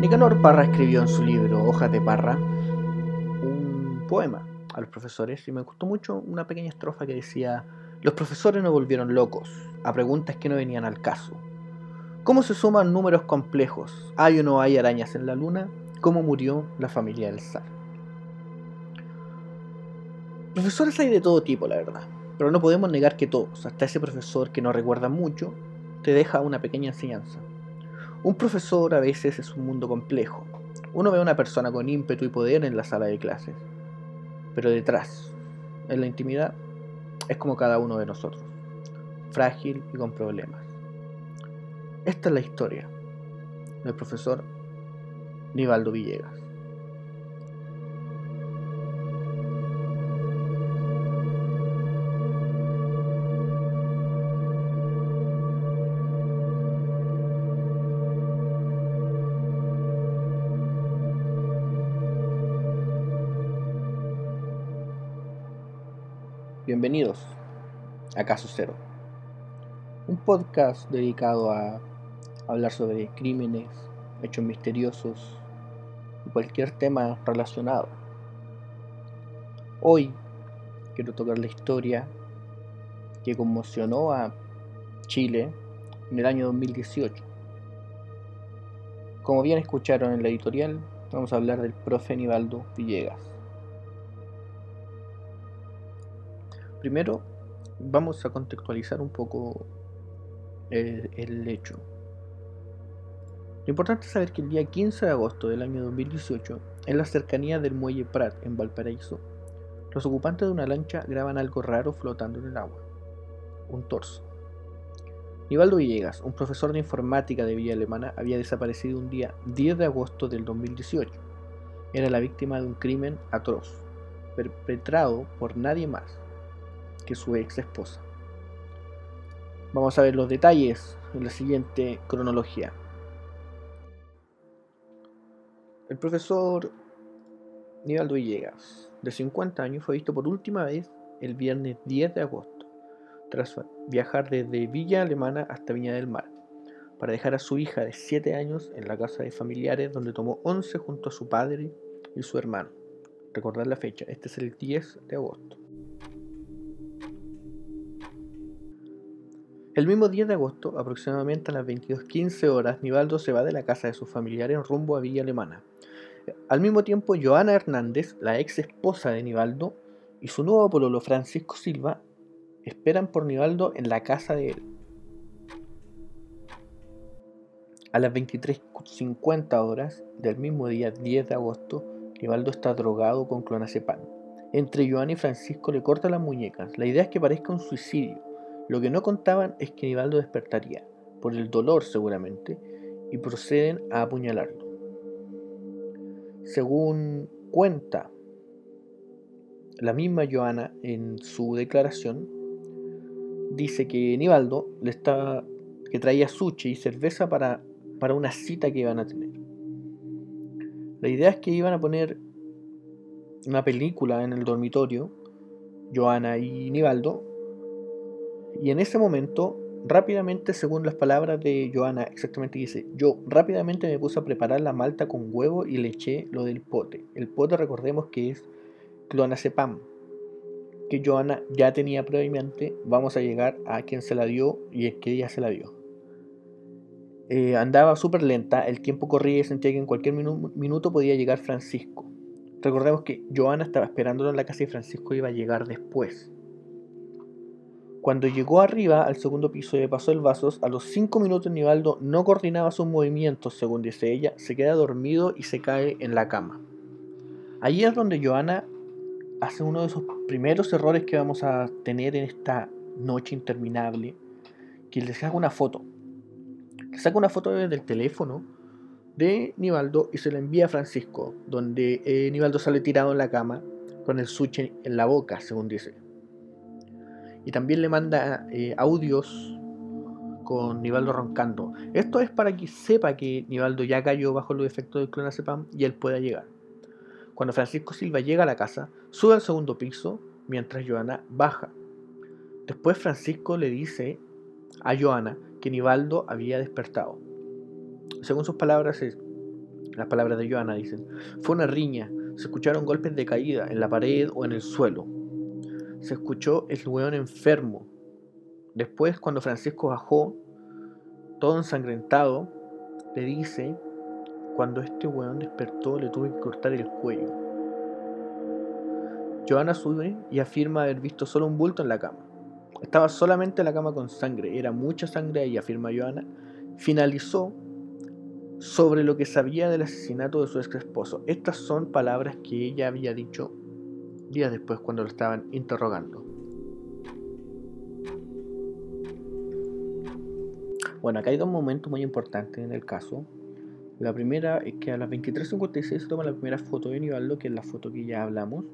Nicanor Parra escribió en su libro Hojas de Parra un poema a los profesores y me gustó mucho una pequeña estrofa que decía, los profesores nos volvieron locos a preguntas que no venían al caso. ¿Cómo se suman números complejos? ¿Hay o no hay arañas en la luna? ¿Cómo murió la familia del zar? Profesores hay de todo tipo, la verdad, pero no podemos negar que todos, hasta ese profesor que no recuerda mucho, te deja una pequeña enseñanza. Un profesor a veces es un mundo complejo. Uno ve a una persona con ímpetu y poder en la sala de clases, pero detrás, en la intimidad, es como cada uno de nosotros, frágil y con problemas. Esta es la historia del profesor Nivaldo Villegas. Bienvenidos a Caso Cero, un podcast dedicado a hablar sobre crímenes, hechos misteriosos y cualquier tema relacionado. Hoy quiero tocar la historia que conmocionó a Chile en el año 2018. Como bien escucharon en la editorial, vamos a hablar del profe Nivaldo Villegas. Primero, vamos a contextualizar un poco el, hecho. Lo importante es saber que el día 15 de agosto del año 2018, en la cercanía del muelle Prat, en Valparaíso, los ocupantes de una lancha graban algo raro flotando en el agua. Un torso. Nivaldo Villegas, un profesor de informática de Villa Alemana, había desaparecido un día 10 de agosto del 2018. Era la víctima de un crimen atroz, perpetrado por nadie más que su ex esposa. Vamos a ver los detalles en la siguiente cronología. El profesor Nivaldo Villegas, de 50 años, fue visto por última vez el viernes 10 de agosto, tras viajar desde Villa Alemana hasta Viña del Mar, para dejar a su hija de 7 años en la casa de familiares donde tomó 11 junto a su padre y su hermano. Recordar la fecha, este es el 10 de agosto. El mismo 10 de agosto, aproximadamente a las 22.15 horas, Nivaldo se va de la casa de sus familiares en rumbo a Villa Alemana. Al mismo tiempo, Joana Hernández, la ex esposa de Nivaldo, y su nuevo pololo Francisco Silva esperan por Nivaldo en la casa de él. A las 23.50 horas del mismo día 10 de agosto, Nivaldo está drogado con clonazepam. Entre Joana y Francisco le corta las muñecas. La idea es que parezca un suicidio lo que no contaban es que Nivaldo despertaría, por el dolor seguramente, y proceden a apuñalarlo. Según cuenta la misma Joana en su declaración, dice que Nivaldo le estaba, que traía sushi y cerveza para, para una cita que iban a tener. La idea es que iban a poner una película en el dormitorio, Joana y Nivaldo, y en ese momento, rápidamente, según las palabras de Joana, exactamente dice, yo rápidamente me puse a preparar la malta con huevo y le eché lo del pote. El pote recordemos que es clonazepam, que Joana ya tenía previamente. Vamos a llegar a quien se la dio y es que ella se la dio. Eh, andaba súper lenta, el tiempo corría y sentía que en cualquier minuto podía llegar Francisco. Recordemos que Joana estaba esperándolo en la casa y Francisco iba a llegar después. Cuando llegó arriba al segundo piso y le pasó el vaso, a los 5 minutos Nivaldo no coordinaba sus movimientos, según dice ella, se queda dormido y se cae en la cama. Ahí es donde Joana hace uno de esos primeros errores que vamos a tener en esta noche interminable, que le saca una foto. Le saca una foto desde el teléfono de Nivaldo y se la envía a Francisco, donde eh, Nivaldo sale tirado en la cama con el suche en la boca, según dice y también le manda eh, audios con Nivaldo roncando. Esto es para que sepa que Nivaldo ya cayó bajo los efectos del clonazepam y él pueda llegar. Cuando Francisco Silva llega a la casa, sube al segundo piso mientras Joana baja. Después Francisco le dice a Joana que Nivaldo había despertado. Según sus palabras, Las palabras de Joana dicen, fue una riña, se escucharon golpes de caída en la pared o en el suelo. Se escuchó el weón enfermo. Después, cuando Francisco bajó, todo ensangrentado, le dice, cuando este weón despertó le tuve que cortar el cuello. Joana sube y afirma haber visto solo un bulto en la cama. Estaba solamente en la cama con sangre, era mucha sangre ahí, afirma Joana. Finalizó sobre lo que sabía del asesinato de su ex esposo. Estas son palabras que ella había dicho días después cuando lo estaban interrogando. Bueno, acá hay dos momentos muy importantes en el caso. La primera es que a las 23.56 se toma la primera foto de Nivaldo, que es la foto que ya hablamos,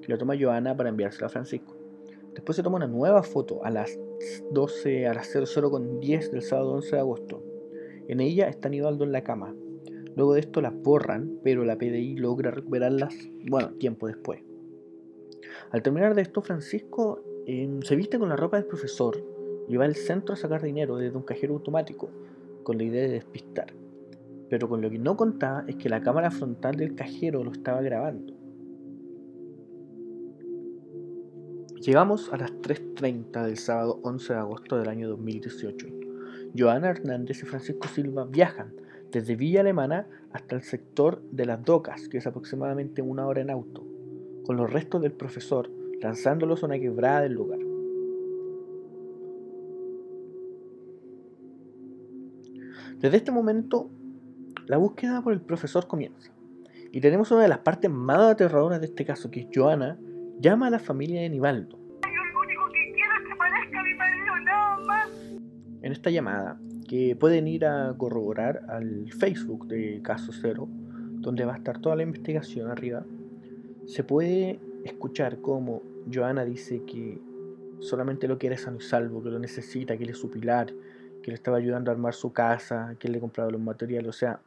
que la toma Joana para enviársela a Francisco. Después se toma una nueva foto a las 12, a las 00 con 10 del sábado 11 de agosto. En ella está Nivaldo en la cama. Luego de esto las borran, pero la PDI logra recuperarlas, bueno, tiempo después. Al terminar de esto, Francisco em, se viste con la ropa del profesor y va al centro a sacar dinero desde un cajero automático, con la idea de despistar. Pero con lo que no contaba es que la cámara frontal del cajero lo estaba grabando. Llegamos a las 3.30 del sábado 11 de agosto del año 2018. Joana Hernández y Francisco Silva viajan desde Villa Alemana hasta el sector de las docas, que es aproximadamente una hora en auto, con los restos del profesor lanzándolos a una quebrada del lugar. Desde este momento, la búsqueda por el profesor comienza. Y tenemos una de las partes más aterradoras de este caso, que es Joana llama a la familia de Nivaldo. En esta llamada, que pueden ir a corroborar al Facebook de Caso Cero, donde va a estar toda la investigación arriba, se puede escuchar cómo Joana dice que solamente lo quiere sano y salvo, que lo necesita, que él es su pilar, que le estaba ayudando a armar su casa, que él le compraba los materiales. O sea,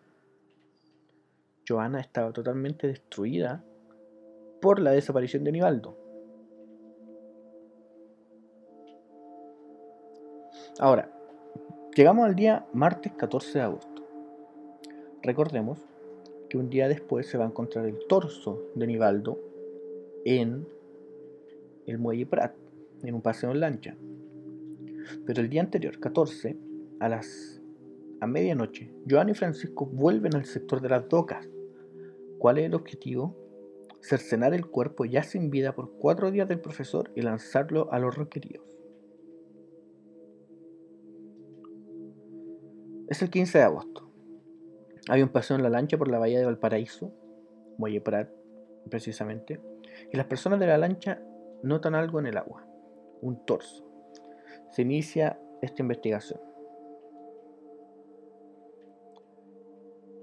Joana estaba totalmente destruida por la desaparición de Nivaldo. Ahora, llegamos al día martes 14 de agosto. Recordemos que un día después se va a encontrar el torso de Nivaldo en el muelle Prat, en un paseo en lancha. Pero el día anterior, 14, a las a medianoche, Joan y Francisco vuelven al sector de las docas. ¿Cuál es el objetivo? Cercenar el cuerpo ya sin vida por cuatro días del profesor y lanzarlo a los roqueríos. Es el 15 de agosto. Hay un paseo en la lancha por la bahía de Valparaíso, Muelle Prat, precisamente, y las personas de la lancha notan algo en el agua, un torso. Se inicia esta investigación.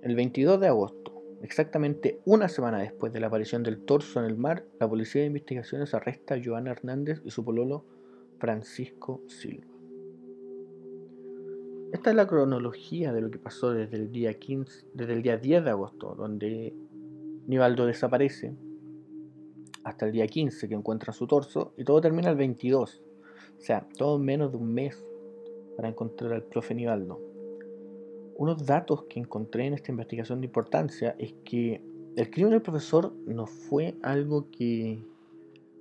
El 22 de agosto, exactamente una semana después de la aparición del torso en el mar, la Policía de Investigaciones arresta a Joana Hernández y su pololo Francisco Silva. Esta es la cronología de lo que pasó desde el día 15, desde el día 10 de agosto, donde Nivaldo desaparece, hasta el día 15 que encuentra su torso, y todo termina el 22. O sea, todo menos de un mes para encontrar al profe Nivaldo unos datos que encontré en esta investigación de importancia es que el crimen del profesor no fue algo que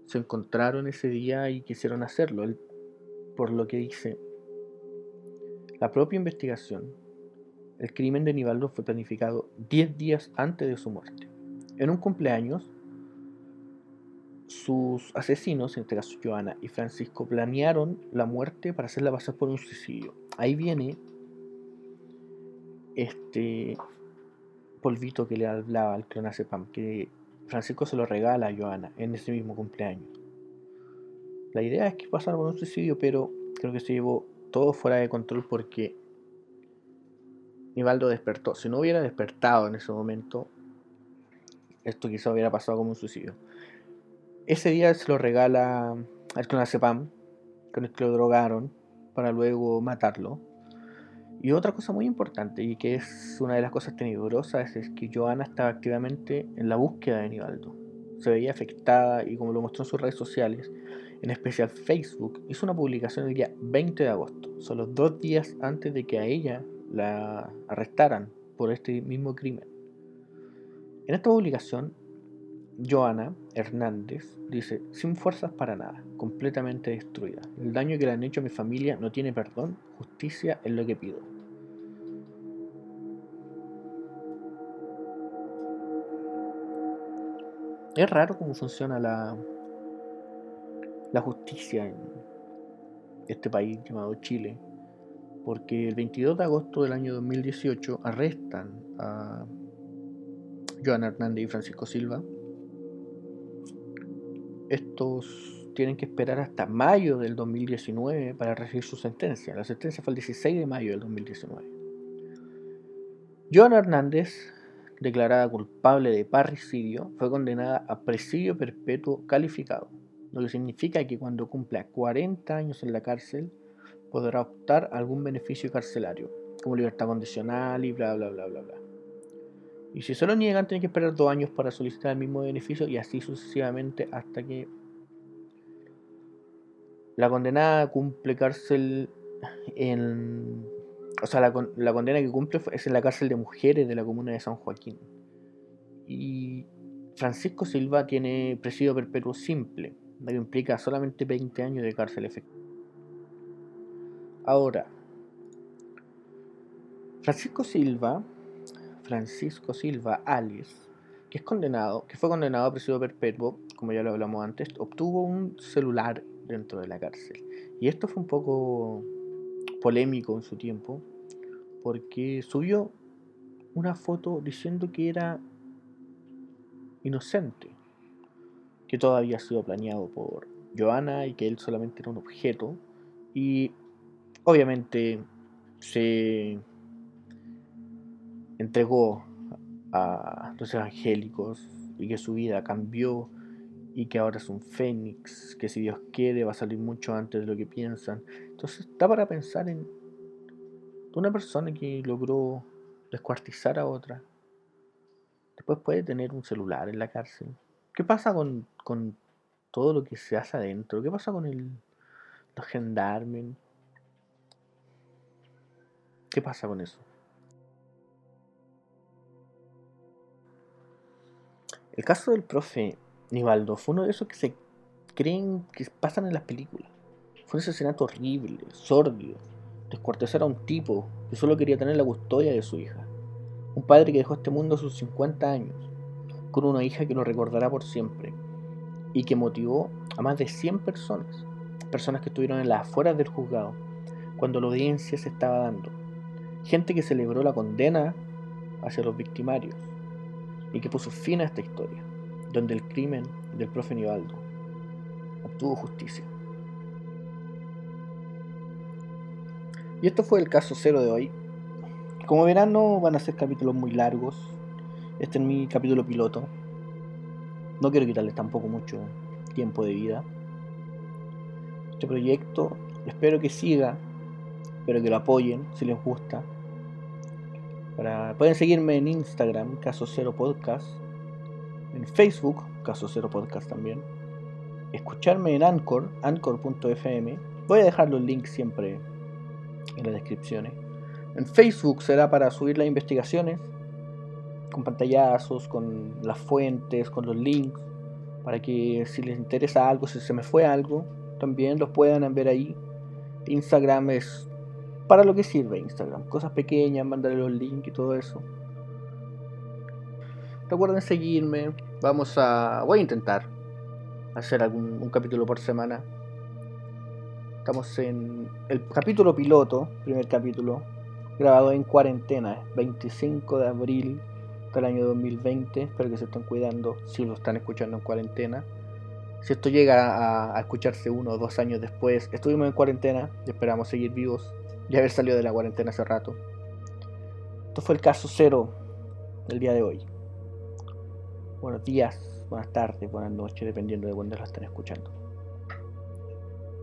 se encontraron ese día y quisieron hacerlo. por lo que dice la propia investigación, el crimen de Nivaldo fue planificado 10 días antes de su muerte. En un cumpleaños, sus asesinos, en este caso Joana y Francisco, planearon la muerte para hacerla pasar por un suicidio. Ahí viene este polvito que le hablaba al clonazepam, que Francisco se lo regala a Joana en ese mismo cumpleaños. La idea es que pasara por un suicidio, pero creo que se llevó todo fuera de control porque Nivaldo despertó. Si no hubiera despertado en ese momento, esto quizá hubiera pasado como un suicidio. Ese día se lo regala al clonazepam, con el que lo drogaron, para luego matarlo. Y otra cosa muy importante, y que es una de las cosas tenebrosas, es que Joana estaba activamente en la búsqueda de Nivaldo. Se veía afectada y como lo mostró en sus redes sociales, en especial Facebook, hizo una publicación el día 20 de agosto, solo dos días antes de que a ella la arrestaran por este mismo crimen. En esta publicación, Joana Hernández dice, sin fuerzas para nada, completamente destruida. El daño que le han hecho a mi familia no tiene perdón, justicia es lo que pido. Es raro cómo funciona la, la justicia en este país llamado Chile, porque el 22 de agosto del año 2018 arrestan a Joana Hernández y Francisco Silva. Estos tienen que esperar hasta mayo del 2019 para recibir su sentencia. La sentencia fue el 16 de mayo del 2019. Joana Hernández declarada culpable de parricidio, fue condenada a presidio perpetuo calificado, lo que significa que cuando cumpla 40 años en la cárcel podrá optar a algún beneficio carcelario, como libertad condicional y bla bla bla bla bla. Y si se lo niegan, tiene que esperar dos años para solicitar el mismo beneficio y así sucesivamente hasta que la condenada cumple cárcel en o sea, la, condena que cumple es en la cárcel de mujeres de la comuna de San Joaquín. Y Francisco Silva tiene presidio perpetuo simple, lo que implica solamente 20 años de cárcel efectiva. Ahora, Francisco Silva, Francisco Silva Alice, que es condenado, que fue condenado a presidio perpetuo, como ya lo hablamos antes, obtuvo un celular dentro de la cárcel. Y esto fue un poco polémico en su tiempo, porque subió una foto diciendo que era inocente, que todo había sido planeado por Joana y que él solamente era un objeto, y obviamente se entregó a los evangélicos y que su vida cambió y que ahora es un fénix, que si Dios quiere va a salir mucho antes de lo que piensan. Entonces está para pensar en una persona que logró descuartizar a otra. Después puede tener un celular en la cárcel. ¿Qué pasa con, todo lo que se hace adentro? ¿Qué pasa con el, los gendarmes? ¿Qué pasa con eso? El caso del profe Nivaldo fue uno de esos que se creen que pasan en las películas. Fue un asesinato horrible, sordio, descuartizar a un tipo que solo quería tener la custodia de su hija. Un padre que dejó este mundo a sus 50 años, con una hija que lo recordará por siempre, y que motivó a más de 100 personas, personas que estuvieron en las afueras del juzgado, cuando la audiencia se estaba dando, gente que celebró la condena hacia los victimarios, y que puso fin a esta historia donde el crimen del profe Nivaldo obtuvo justicia. Y esto fue el caso cero de hoy. Como verán, no van a ser capítulos muy largos. Este es mi capítulo piloto. No quiero quitarles tampoco mucho tiempo de vida. Este proyecto espero que siga, espero que lo apoyen si les gusta. pueden seguirme en Instagram, Caso Cero Podcast en Facebook, Caso Cero Podcast también, escucharme en Anchor, anchor.fm. Voy a dejar los links siempre en las descripciones. En Facebook será para subir las investigaciones, con pantallazos, con las fuentes, con los links, para que si les interesa algo, si se me fue algo, también los puedan ver ahí. Instagram es para lo que sirve Instagram, cosas pequeñas, mandarle los links y todo eso. Recuerden seguirme. Vamos a. Voy a intentar hacer algún un capítulo por semana. Estamos en el capítulo piloto, primer capítulo, grabado en cuarentena, 25 de abril del año 2020. Espero que se estén cuidando si lo están escuchando en cuarentena. Si esto llega a, a escucharse uno o dos años después, estuvimos en cuarentena y esperamos seguir vivos y haber salido de la cuarentena hace rato. Esto fue el caso cero del día de hoy buenos días, buenas tardes, buenas noches, dependiendo de cuándo lo estén escuchando.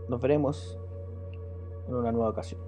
Nos veremos en una nueva ocasión.